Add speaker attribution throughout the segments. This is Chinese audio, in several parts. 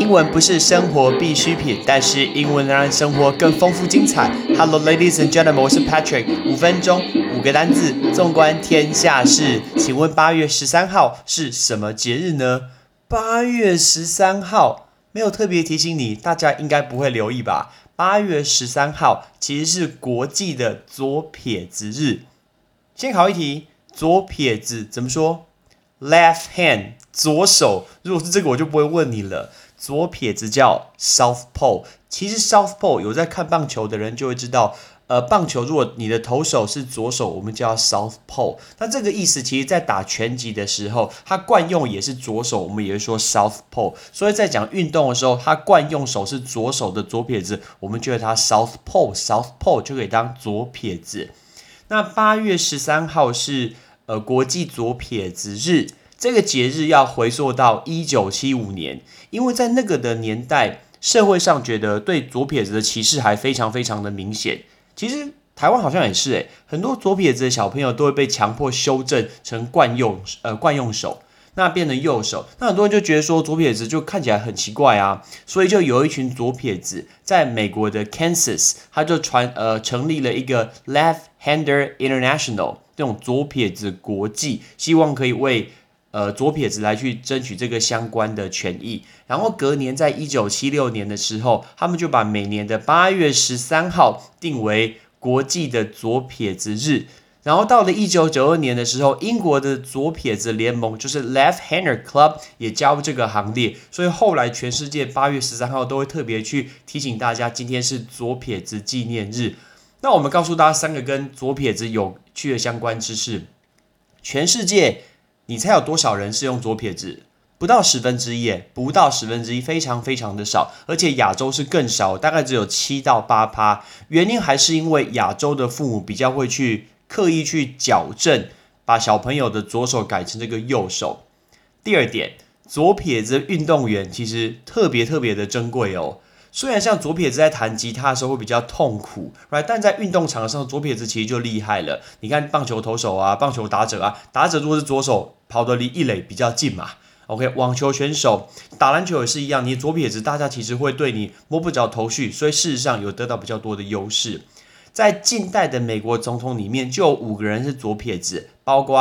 Speaker 1: 英文不是生活必需品，但是英文能让生活更丰富精彩。Hello, ladies and gentlemen，我是 Patrick。五分钟，五个单字，纵观天下事。请问八月十三号是什么节日呢？八月十三号没有特别提醒你，大家应该不会留意吧？八月十三号其实是国际的左撇子日。先考一题，左撇子怎么说？Left hand，左手。如果是这个，我就不会问你了。左撇子叫 South Pole 其实 South Pole 有在看棒球的人就会知道，呃，棒球如果你的投手是左手，我们叫 South Pole。那这个意思，其实在打拳击的时候，它惯用也是左手，我们也会说 South Pole。所以在讲运动的时候，它惯用手是左手的左撇子，我们就得它 South Pole。South Pole 就可以当左撇子。那八月十三号是呃国际左撇子日。这个节日要回溯到一九七五年，因为在那个的年代，社会上觉得对左撇子的歧视还非常非常的明显。其实台湾好像也是，诶，很多左撇子的小朋友都会被强迫修正成惯用呃惯用手，那变成右手。那很多人就觉得说左撇子就看起来很奇怪啊，所以就有一群左撇子在美国的 Kansas，他就传呃成立了一个 Left Hander International 这种左撇子国际，希望可以为呃，左撇子来去争取这个相关的权益，然后隔年在一九七六年的时候，他们就把每年的八月十三号定为国际的左撇子日。然后到了一九九二年的时候，英国的左撇子联盟就是 Left Hander Club 也加入这个行列，所以后来全世界八月十三号都会特别去提醒大家，今天是左撇子纪念日。那我们告诉大家三个跟左撇子有趣的相关知识，全世界。你猜有多少人是用左撇子？不到十分之一，不到十分之一，非常非常的少。而且亚洲是更少，大概只有七到八趴。原因还是因为亚洲的父母比较会去刻意去矫正，把小朋友的左手改成这个右手。第二点，左撇子运动员其实特别特别的珍贵哦。虽然像左撇子在弹吉他的时候会比较痛苦，right？但在运动场上，左撇子其实就厉害了。你看棒球投手啊，棒球打者啊，打者如果是左手，跑得离一垒比较近嘛。OK，网球选手打篮球也是一样，你左撇子，大家其实会对你摸不着头绪，所以事实上有得到比较多的优势。在近代的美国总统里面，就有五个人是左撇子，包括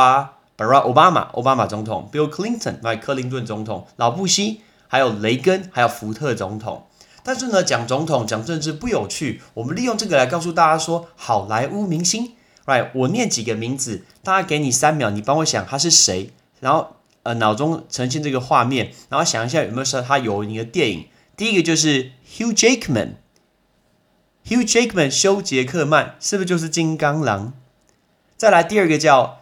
Speaker 1: Barack Obama，奥巴马总统；Bill Clinton，麦克林顿总统；老布希，还有雷根，还有福特总统。但是呢，讲总统、讲政治不有趣。我们利用这个来告诉大家说，好莱坞明星，right？我念几个名字，大家给你三秒，你帮我想他是谁，然后呃脑中呈现这个画面，然后想一下有没有说他有一个电影。第一个就是 Hugh Jackman，Hugh Jackman，休杰克曼是不是就是金刚狼？再来第二个叫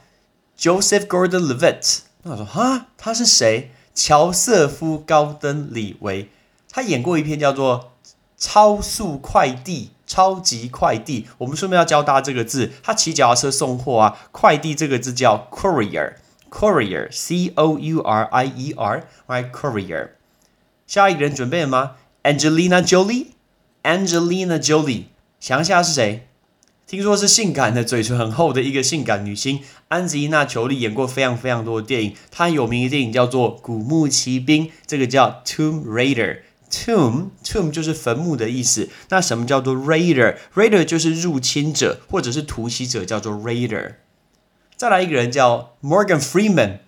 Speaker 1: Joseph Gordon-Levitt，那我说哈，他是谁？乔瑟夫·高登·李维。他演过一篇叫做《超速快递》，超级快递。我们顺便要教大家这个字，他骑脚踏车送货啊。快递这个字叫 courier，courier，c o u r i e r，right courier。下一个人准备了吗？Angelina Jolie，Angelina Jolie，想一下是谁？听说是性感的，嘴唇很厚的一个性感女星。安吉娜·裘丽演过非常非常多的电影，她有名的电影叫做《古墓奇兵》，这个叫 Tomb Raider。Tomb tomb 就是坟墓的意思。那什么叫做 raider？raider 就是入侵者或者是突袭者，叫做 raider。再来一个人叫 Morgan Freeman。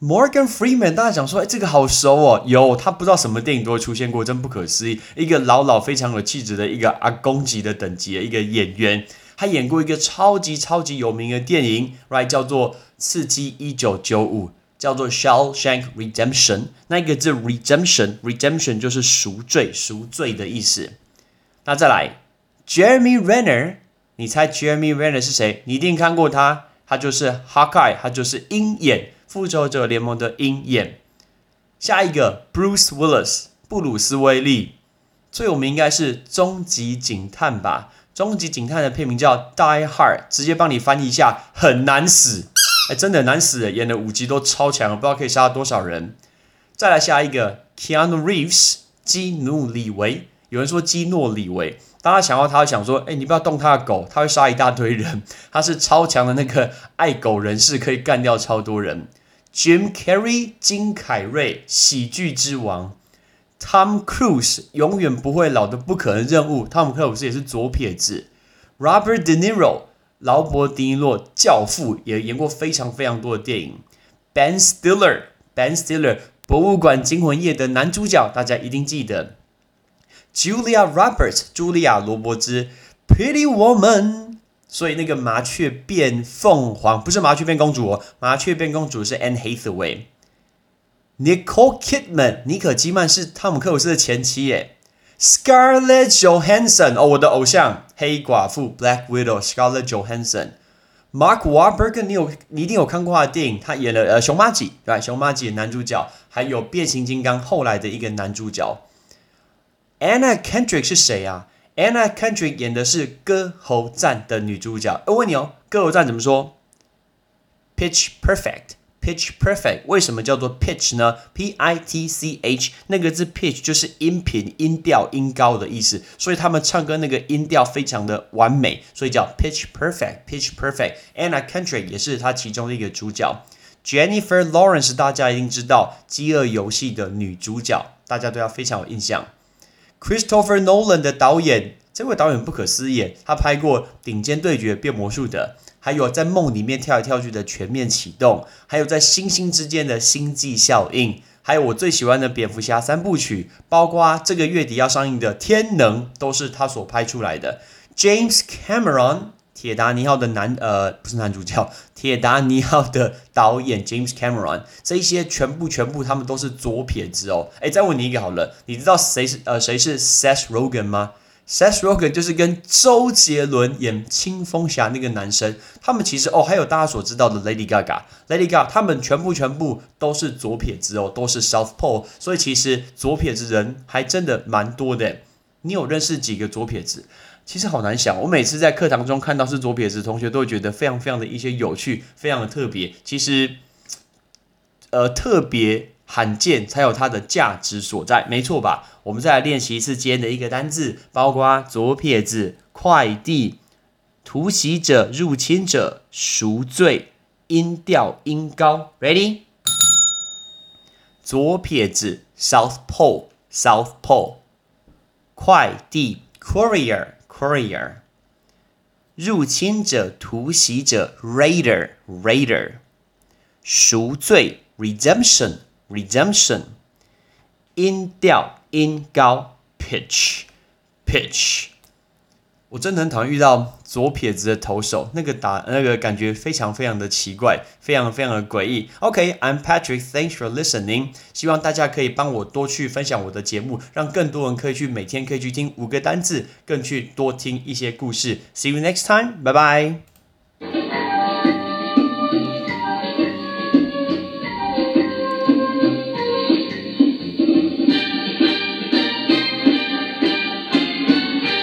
Speaker 1: Morgan Freeman，大家讲说，哎，这个好熟哦。有他不知道什么电影都会出现过，真不可思议。一个老老非常有气质的一个阿公级的等级的一个演员，他演过一个超级超级有名的电影，right，叫做《刺激一九九五》。叫做 Shawshank Redemption，那一个字 Redemption，Redemption 就是赎罪、赎罪的意思。那再来，Jeremy Renner，你猜 Jeremy Renner 是谁？你一定看过他，他就是 Hawkeye，他就是鹰眼，复仇者联盟的鹰眼。下一个 Bruce Willis，布鲁斯威利，最有名应该是终极警探吧？终极警探的片名叫 Die Hard，直接帮你翻译一下，很难死。真的难死！演的五集都超强，不知道可以杀多少人。再来下一个，Keanu Reeves，基努里维。有人说基诺里维，大家想到他会想说，哎，你不要动他的狗，他会杀一大堆人。他是超强的那个爱狗人士，可以干掉超多人。Jim Carrey，金凯瑞，喜剧之王。Tom Cruise 永远不会老的不可能任务，Tom Cruise 也是左撇子。Robert De Niro 劳勃·迪尼洛教父也演过非常非常多的电影。Ben Stiller Ben Stiller 博物馆惊魂夜的男主角，大家一定记得。Julia Roberts 茱莉亚·罗伯兹 Pretty Woman，所以那个麻雀变凤凰不是麻雀变公主哦，麻雀变公主是 Anne Hathaway。Nicole Kidman，妮可基曼是汤姆克鲁斯的前妻耶。Scarlett Johansson，哦，我的偶像，黑寡妇 Black Widow，Scarlett Johansson。Mark Wahlberg，你有你一定有看过他的电影，他演了呃熊妈吉，对吧？熊妈吉的男主角，还有变形金刚后来的一个男主角。Anna Kendrick 是谁啊？Anna Kendrick 演的是《歌喉战》的女主角。我问你哦，《歌喉战》怎么说？Pitch Perfect。Pitch perfect，为什么叫做 pitch 呢？P I T C H 那个字 pitch 就是音频、音调、音高的意思，所以他们唱歌那个音调非常的完美，所以叫 pitch perfect。Pitch perfect。Anna Kendrick 也是他其中的一个主角。Jennifer Lawrence 大家一定知道，《饥饿游戏》的女主角，大家对她非常有印象。Christopher Nolan 的导演，这位导演不可思议，他拍过《顶尖对决》、变魔术的。还有在梦里面跳来跳去的全面启动，还有在星星之间的星际效应，还有我最喜欢的蝙蝠侠三部曲，包括这个月底要上映的天能，都是他所拍出来的。James Cameron，铁达尼号的男呃不是男主角，铁达尼号的导演 James Cameron，这一些全部全部他们都是左撇子哦。哎，再问你一个好了，你知道谁是呃谁是 Seth Rogen 吗？Seth Rogen 就是跟周杰伦演《青蜂侠》那个男生，他们其实哦，还有大家所知道的 Lady Gaga，Lady Gaga，他们全部全部都是左撇子哦，都是 South Pole，所以其实左撇子人还真的蛮多的。你有认识几个左撇子？其实好难想，我每次在课堂中看到是左撇子同学，都会觉得非常非常的一些有趣，非常的特别。其实，呃，特别。罕见才有它的价值所在，没错吧？我们再来练习一次今天的一个单字，包括左撇子、快递、突袭者、入侵者、赎罪、音调、音高。Ready？左撇子 South Pole，South Pole。快递 Courier，Courier。入侵者、突袭者 Raider，Raider。赎罪 Redemption。Redemption，音调音高，pitch，pitch。我真的很讨厌遇到左撇子的投手，那个打那个感觉非常非常的奇怪，非常非常的诡异。OK，I'm Patrick，Thanks for listening。希望大家可以帮我多去分享我的节目，让更多人可以去每天可以去听五个单字，更去多听一些故事。See you next time，拜拜。